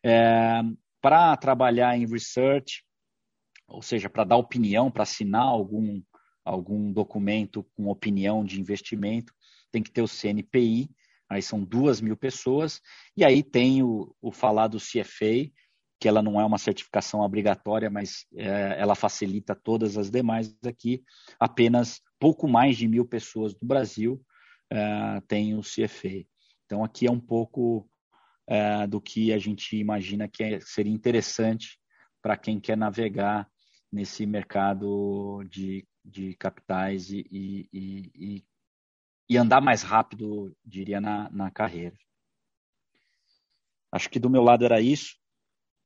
Speaker 2: É, para trabalhar em research, ou seja, para dar opinião, para assinar algum, algum documento com opinião de investimento, tem que ter o CNPI, aí são duas mil pessoas, e aí tem o, o falado CFA, que ela não é uma certificação obrigatória, mas é, ela facilita todas as demais aqui. Apenas pouco mais de mil pessoas do Brasil é, têm o CFA. Então, aqui é um pouco é, do que a gente imagina que é, seria interessante para quem quer navegar nesse mercado de, de capitais e, e, e, e andar mais rápido, diria, na, na carreira. Acho que do meu lado era isso.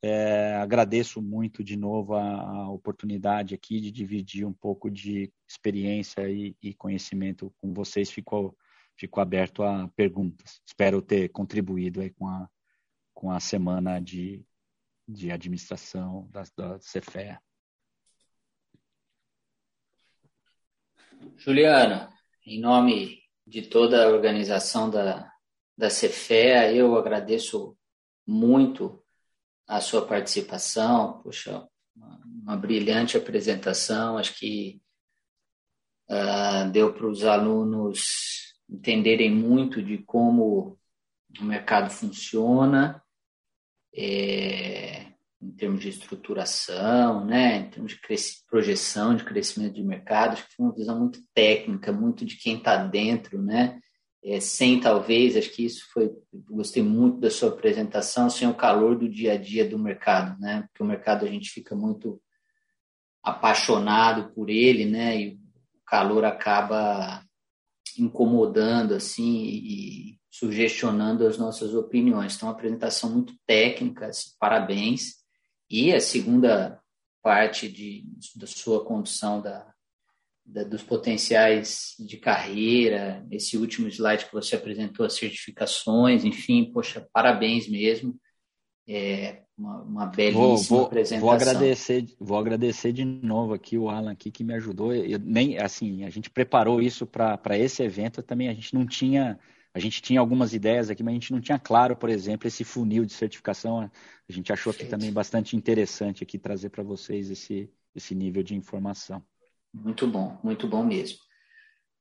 Speaker 2: É, agradeço muito de novo a, a, oportunidade aqui de dividir um pouco de experiência e, e conhecimento com vocês. Ficou, ficou aberto a perguntas. Espero ter contribuído aí com a, com a semana de, de administração da, da Cefea.
Speaker 1: Juliana, em nome de toda a organização da, da Cefea, eu agradeço muito a sua participação. Puxa, uma, brilhante apresentação. Acho que uh, deu para os alunos entenderem muito de como o mercado funciona, é, em termos de estruturação, né, em termos de projeção de crescimento de mercado. Acho que foi uma visão muito técnica, muito de quem está dentro, né? É, sem talvez, acho que isso foi, gostei muito da sua apresentação, sem o calor do dia a dia do mercado, né? Porque o mercado a gente fica muito apaixonado por ele, né? E o calor acaba incomodando assim e sugestionando as nossas opiniões. Então, uma apresentação muito técnica, assim, parabéns. E a segunda parte de, da sua condução da, da, dos potenciais de carreira, esse último slide que você apresentou, as certificações, enfim, poxa, parabéns mesmo. É uma, uma belíssima vou,
Speaker 2: vou,
Speaker 1: apresentação.
Speaker 2: Vou agradecer, vou agradecer de novo aqui o Alan aqui que me ajudou. Eu, nem assim, a gente preparou isso para esse evento também. A gente não tinha a gente tinha algumas ideias aqui, mas a gente não tinha claro, por exemplo, esse funil de certificação. A gente achou aqui também bastante interessante aqui trazer para vocês esse, esse nível de informação.
Speaker 1: Muito bom, muito bom mesmo.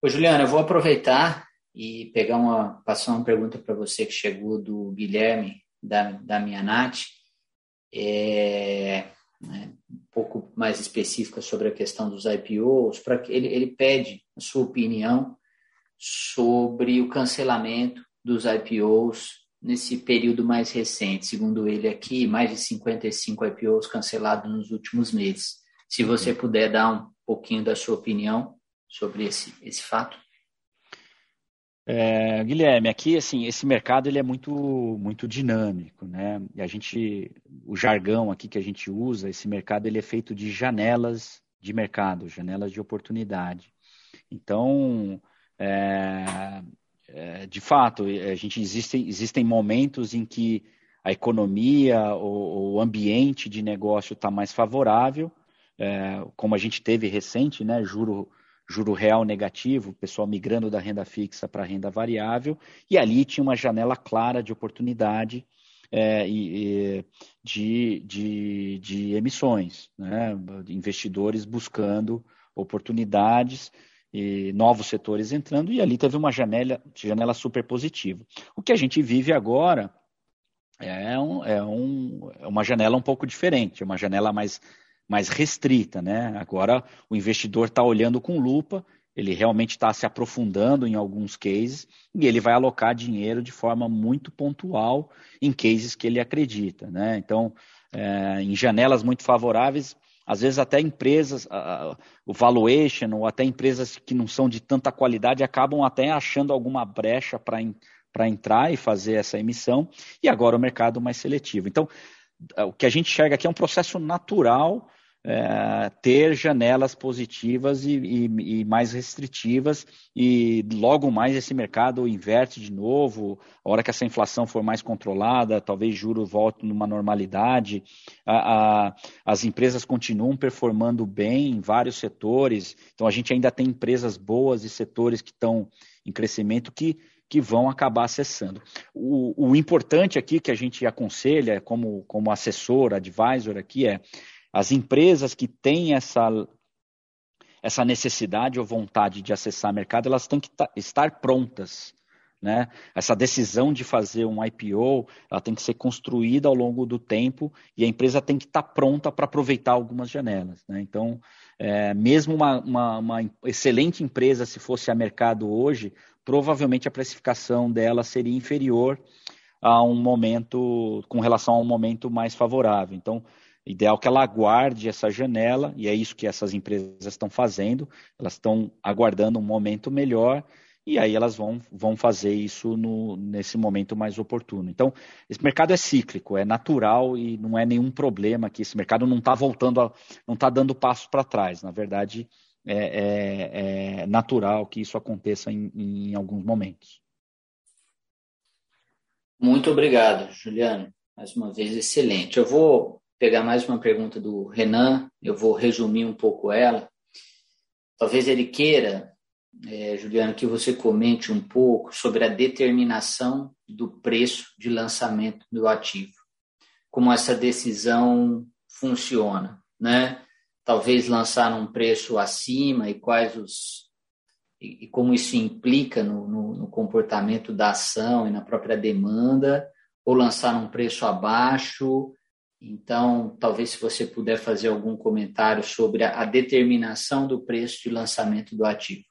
Speaker 1: Ô, Juliana, eu vou aproveitar e pegar uma, passar uma pergunta para você que chegou do Guilherme, da, da minha Nath, é, né, um pouco mais específica sobre a questão dos IPOs, para que ele, ele pede a sua opinião sobre o cancelamento dos IPOs nesse período mais recente. Segundo ele aqui, mais de 55 IPOs cancelados nos últimos meses. Se você uhum. puder dar um pouquinho da sua opinião sobre esse, esse fato.
Speaker 2: É, Guilherme, aqui assim esse mercado ele é muito muito dinâmico, né? E a gente o jargão aqui que a gente usa, esse mercado ele é feito de janelas de mercado, janelas de oportunidade. Então é, é, de fato, a gente existem, existem momentos em que a economia, o, o ambiente de negócio está mais favorável, é, como a gente teve recente, né, juro, juro real negativo, pessoal migrando da renda fixa para a renda variável, e ali tinha uma janela clara de oportunidade é, e, de, de, de emissões, né, investidores buscando oportunidades e novos setores entrando, e ali teve uma janela, janela super positiva. O que a gente vive agora é, um, é, um, é uma janela um pouco diferente, uma janela mais, mais restrita. Né? Agora o investidor está olhando com lupa, ele realmente está se aprofundando em alguns cases e ele vai alocar dinheiro de forma muito pontual em cases que ele acredita. Né? Então, é, em janelas muito favoráveis, às vezes até empresas, uh, o valuation, ou até empresas que não são de tanta qualidade, acabam até achando alguma brecha para entrar e fazer essa emissão, e agora o mercado mais seletivo. Então, o que a gente enxerga aqui é um processo natural é, ter janelas positivas e, e, e, mais restritivas, e logo mais esse mercado inverte de novo, a hora que essa inflação for mais controlada, talvez juro volte numa normalidade, a, a, as empresas continuam performando bem em vários setores, então a gente ainda tem empresas boas e setores que estão em crescimento que que vão acabar acessando. O, o importante aqui que a gente aconselha como, como assessor, advisor aqui é as empresas que têm essa, essa necessidade ou vontade de acessar mercado, elas têm que estar prontas. Né? Essa decisão de fazer um IPO, ela tem que ser construída ao longo do tempo e a empresa tem que estar pronta para aproveitar algumas janelas. Né? Então, é, mesmo uma, uma, uma, excelente empresa, se fosse a mercado hoje, provavelmente a precificação dela seria inferior a um momento, com relação a um momento mais favorável. Então, ideal que ela aguarde essa janela, e é isso que essas empresas estão fazendo, elas estão aguardando um momento melhor, e aí elas vão, vão fazer isso no, nesse momento mais oportuno. Então, esse mercado é cíclico, é natural e não é nenhum problema que esse mercado não está voltando, a, não está dando passos para trás. Na verdade, é, é, é, natural que isso aconteça em, em alguns momentos.
Speaker 1: Muito obrigado, Juliano. Mais uma vez, excelente. Eu vou pegar mais uma pergunta do Renan, eu vou resumir um pouco ela. Talvez ele queira, é, Juliano, que você comente um pouco sobre a determinação do preço de lançamento do ativo. Como essa decisão funciona. né? Talvez lançar num preço acima e quais os e, e como isso implica no, no, no comportamento da ação e na própria demanda, ou lançar num preço abaixo. Então, talvez se você puder fazer algum comentário sobre a, determinação do preço de lançamento do ativo.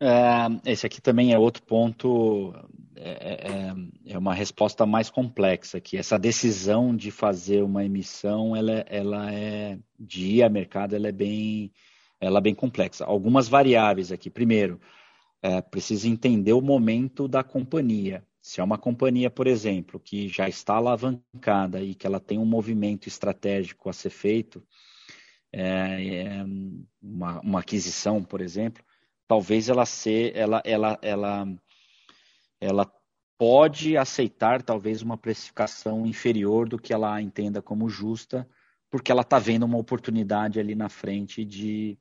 Speaker 2: É, esse aqui também é outro ponto, é, é, é, uma resposta mais complexa, que essa decisão de fazer uma emissão, ela, ela é, de ir a mercado, ela é bem, ela é bem complexa. Algumas variáveis aqui. Primeiro, é, precisa entender o momento da companhia. Se é uma companhia, por exemplo, que já está alavancada e que ela tem um movimento estratégico a ser feito, é, é uma, uma aquisição, por exemplo, talvez ela ser, ela, ela, ela, ela pode aceitar talvez uma precificação inferior do que ela entenda como justa, porque ela está vendo uma oportunidade ali na frente de,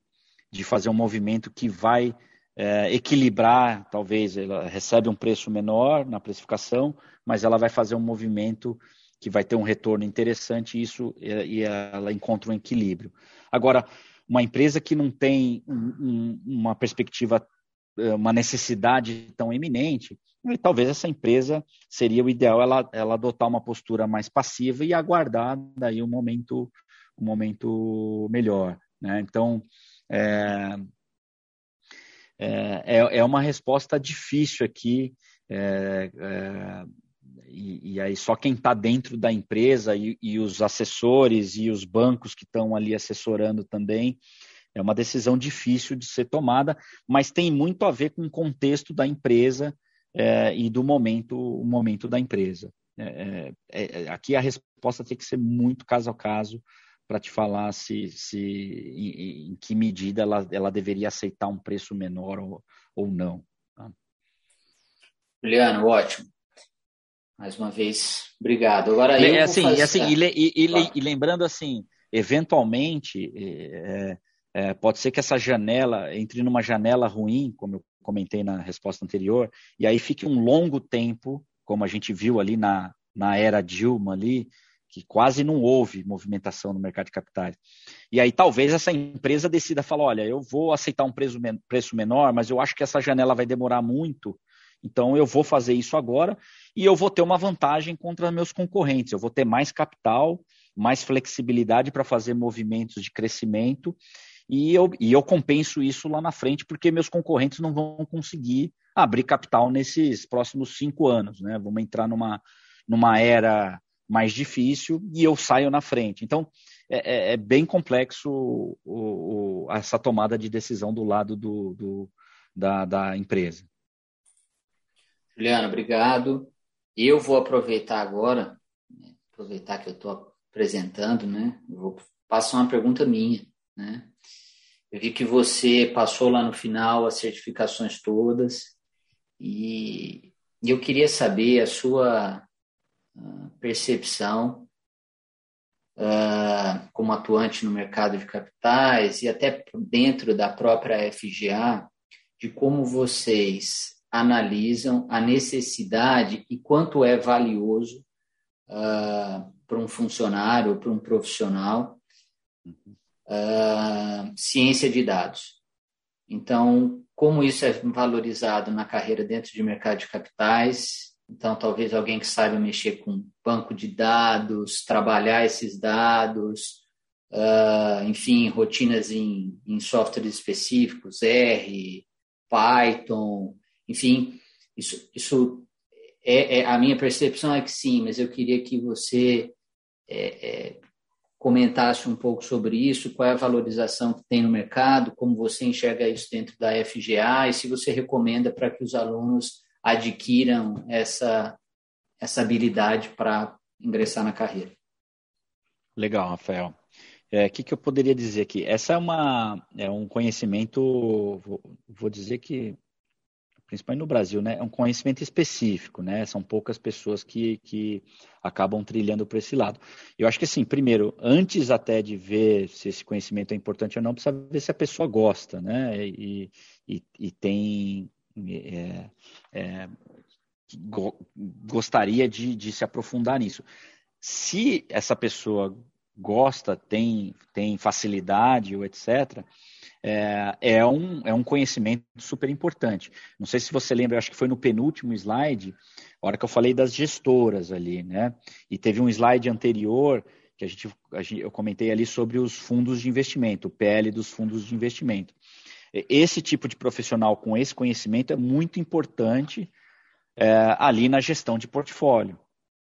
Speaker 2: de fazer um movimento que vai é, equilibrar, talvez ela recebe um preço menor na precificação, mas ela vai fazer um movimento que vai ter um retorno interessante isso e ela encontra um equilíbrio. Agora, uma empresa que não tem um, uma perspectiva, eh, uma necessidade tão eminente, talvez essa empresa seria o ideal ela, ela adotar uma postura mais passiva e aguardar daí um momento, um momento melhor. Né? Então, é, é, é uma resposta difícil aqui. É, é, e, e, aí só quem está dentro da empresa e, e, os assessores e os bancos que estão ali assessorando também. É uma decisão difícil de ser tomada, mas tem muito a ver com o contexto da empresa é, e do momento, o momento da empresa. É, é, é aqui a resposta tem que ser muito caso a caso para te falar se, se em, em, que medida ela, ela deveria aceitar um preço menor ou, ou não. Tá?
Speaker 1: Juliano, ótimo. Mais uma vez, obrigado. Agora
Speaker 2: eu é, assim, fazer... assim e, e, e, e, lembrando assim, eventualmente é, é, pode ser que essa janela entre numa janela ruim, como eu comentei na resposta anterior, e aí fique um longo tempo, como a gente viu ali na, na era Dilma ali, que quase não houve movimentação no mercado de capitais. E aí talvez essa empresa decida falar, olha, eu vou aceitar um preço, preço menor, mas eu acho que essa janela vai demorar muito, então eu vou fazer isso agora e eu vou ter uma vantagem contra meus concorrentes. Eu vou ter mais capital, mais flexibilidade para fazer movimentos de crescimento e eu, e eu compenso isso lá na frente porque meus concorrentes não vão conseguir abrir capital nesses próximos cinco anos. Né? Vamos entrar numa, numa era mais difícil e eu saio na frente. Então, é, é, é bem complexo o, o, essa tomada de decisão do lado do, do da, da empresa.
Speaker 1: Juliano, obrigado. Eu vou aproveitar agora, né, aproveitar que eu estou apresentando, né? Vou passar uma pergunta minha, né? Eu vi que você passou lá no final as certificações todas e, eu queria saber a sua percepção uh, como atuante no mercado de capitais e até dentro da própria FGA de como vocês analisam a necessidade e quanto é valioso uh, para um funcionário para um profissional uh, ciência de dados. Então, como isso é valorizado na carreira dentro de mercado de capitais? Então, talvez alguém que saiba mexer com banco de dados, trabalhar esses dados, uh, enfim, rotinas em, em softwares específicos, R, Python, enfim, isso, isso é, é, a minha percepção é que sim, mas eu queria que você é, é, comentasse um pouco sobre isso, qual é a valorização que tem no mercado, como você enxerga isso dentro da FGA e se você recomenda para que os alunos adquiram essa, essa habilidade para ingressar na carreira.
Speaker 2: Legal, Rafael. O é, que, que eu poderia dizer aqui? Essa é, uma, é um conhecimento, vou, vou dizer que principalmente no Brasil, né, é um conhecimento específico, né? São poucas pessoas que, que acabam trilhando para esse lado. Eu acho que assim, primeiro, antes até de ver se esse conhecimento é importante ou não, precisa ver se a pessoa gosta, né? E, e, e tem é, é, go, gostaria de, de se aprofundar nisso. Se essa pessoa gosta, tem, tem facilidade, ou etc., é, é, um, é um conhecimento super importante. Não sei se você lembra, acho que foi no penúltimo slide, a hora que eu falei das gestoras ali, né? E teve um slide anterior que a gente, a gente eu comentei ali sobre os fundos de investimento, o PL dos fundos de investimento. Esse tipo de profissional com esse conhecimento é muito importante é, ali na gestão de portfólio.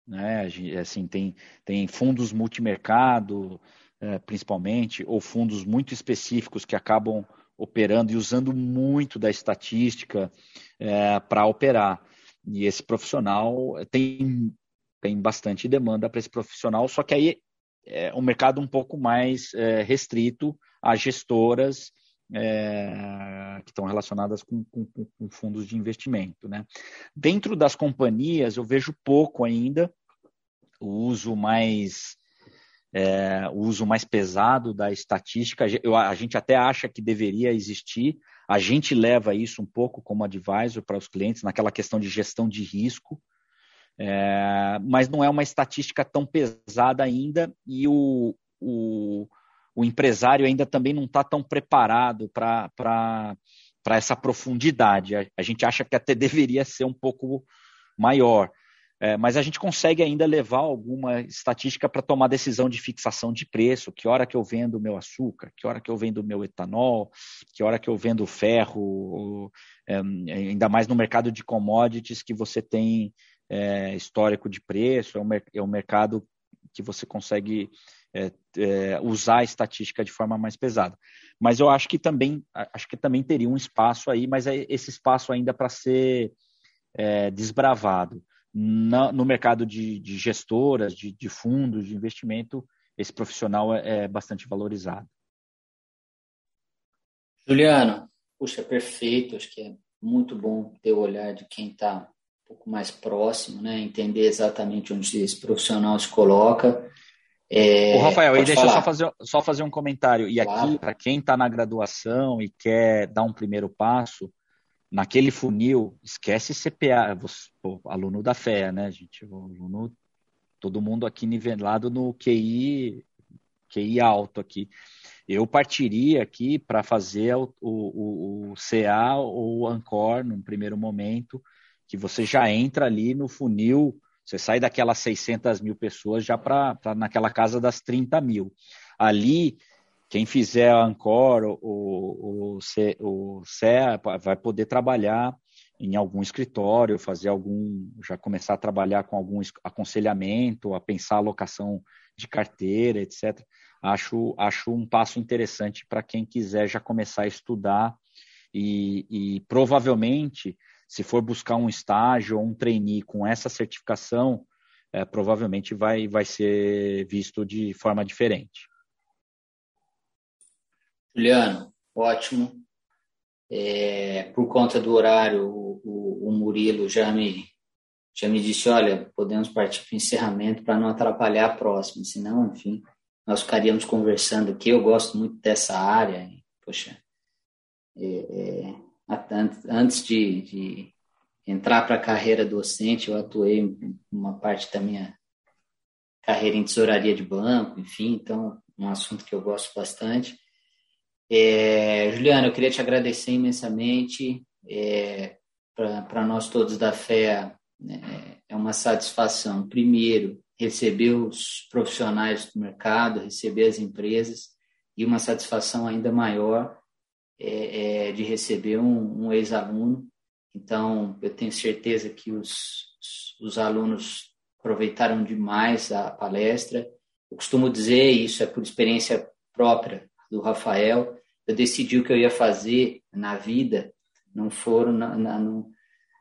Speaker 2: Né? Assim, tem, tem fundos multimercado, é, principalmente, ou fundos muito específicos que acabam operando e usando muito da estatística é, para operar. E esse profissional tem, tem bastante demanda para esse profissional, só que aí é um mercado um pouco mais é, restrito a gestoras é, que estão relacionadas com, com, com, fundos de investimento. Né? Dentro das companhias, eu vejo pouco ainda o uso mais é, o uso mais pesado da estatística. Eu, a gente até acha que deveria existir. A gente leva isso um pouco como advisor para os clientes naquela questão de gestão de risco. É, mas não é uma estatística tão pesada ainda e o, o, o empresário ainda também não está tão preparado para essa profundidade. A, a, gente acha que até deveria ser um pouco maior. É, mas a gente consegue ainda levar alguma estatística para tomar decisão de fixação de preço, que hora que eu vendo o meu açúcar, que hora que eu vendo o meu etanol, que hora que eu vendo o ferro, ou, é, ainda mais no mercado de commodities que você tem é, histórico de preço, é um, é um mercado que você consegue é, é, usar a estatística de forma mais pesada. Mas eu acho que também acho que também teria um espaço aí, mas é esse espaço ainda para ser é, desbravado. Na, no mercado de, de gestoras, de, de, fundos de investimento, esse profissional é, é bastante valorizado.
Speaker 1: Juliano, puxa, perfeito. Acho que é muito bom ter o olhar de quem está um pouco mais próximo, né? entender exatamente onde esse profissional se coloca
Speaker 2: é, Ô, Rafael, e deixa eu só fazer, só fazer um comentário. E claro. aqui, para quem está na graduação e quer dar um primeiro passo, naquele funil, esquece CPA, você, pô, aluno da FEA, né, gente? O aluno, todo mundo aqui nivelado no QI, QI alto aqui. Eu partiria aqui para fazer o, o, o, CA ou o ANCOR num primeiro momento, que você já entra ali no funil você sai daquelas 600 mil pessoas já para naquela casa das 30 mil. Ali, quem fizer a Ancor ou o, o, o CEA vai poder trabalhar em algum escritório, fazer algum, já começar a trabalhar com algum aconselhamento, a pensar a alocação de carteira, etc. Acho, acho um passo interessante para quem quiser já começar a estudar e, e provavelmente se for buscar um estágio ou um trainee com essa certificação, é, provavelmente vai, vai ser visto de forma diferente.
Speaker 1: Juliano, ótimo. É, por conta do horário, o, o, Murilo já me, já me disse, olha, podemos partir para o encerramento para não atrapalhar a próxima, senão, enfim, nós ficaríamos conversando aqui, eu gosto muito dessa área, poxa, é, é, antes de, de entrar para a carreira docente, eu atuei uma parte da minha carreira em tesouraria de banco, enfim, então um assunto que eu gosto bastante. É, Juliana, eu queria te agradecer imensamente. É, para nós todos da fé, é, é uma satisfação, primeiro, receber os profissionais do mercado, receber as empresas, e uma satisfação ainda maior é, é, de receber um, um ex-aluno. Então, eu tenho certeza que os, os alunos aproveitaram demais a palestra. Eu costumo dizer, isso é por experiência própria do Rafael, eu decidi o que eu ia fazer na vida, não foram, na, na, não,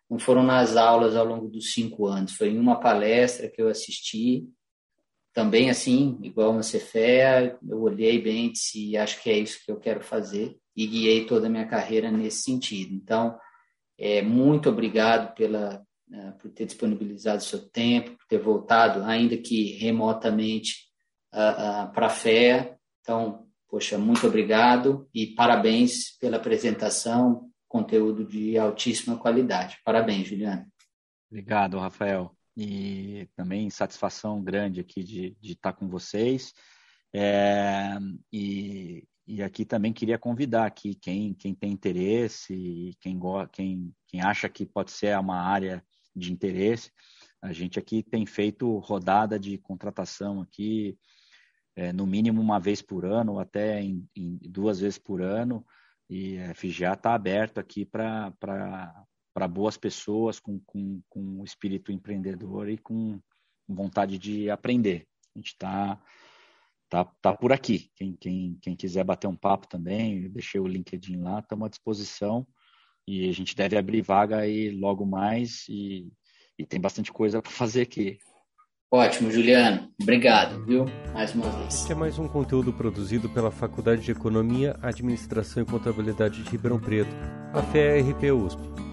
Speaker 1: não foram nas aulas ao longo dos cinco anos, foi em uma palestra que eu assisti, também assim, igual uma Cefé, eu olhei bem disse, acho que é isso que eu quero fazer e guiei toda a minha carreira nesse sentido. Então, é, muito obrigado pela, uh, por ter disponibilizado seu tempo, por ter voltado, ainda que remotamente, uh, uh, para a fé. Então, poxa, muito obrigado e parabéns pela apresentação, conteúdo de altíssima qualidade. Parabéns, Juliano.
Speaker 2: Obrigado, Rafael. E também satisfação grande aqui de, de estar com vocês. É, e, e aqui também queria convidar aqui quem, quem tem interesse e quem, quem, quem acha que pode ser uma área de interesse. A gente aqui tem feito rodada de contratação aqui, é, no mínimo uma vez por ano, até em, em duas vezes por ano. E a FGA está aberto aqui para boas pessoas com, com, com espírito empreendedor e com vontade de aprender. A gente está tá, tá por aqui. Quem, quem, quem quiser bater um papo também, eu deixei o LinkedIn lá, estamos à disposição. E a gente deve abrir vaga aí logo mais e, e tem bastante coisa para fazer aqui.
Speaker 1: Ótimo, Juliano. Obrigado, viu? Mais uma vez.
Speaker 3: Este é mais um conteúdo produzido pela Faculdade de Economia, Administração e Contabilidade de Ribeirão Preto, a FERP USP.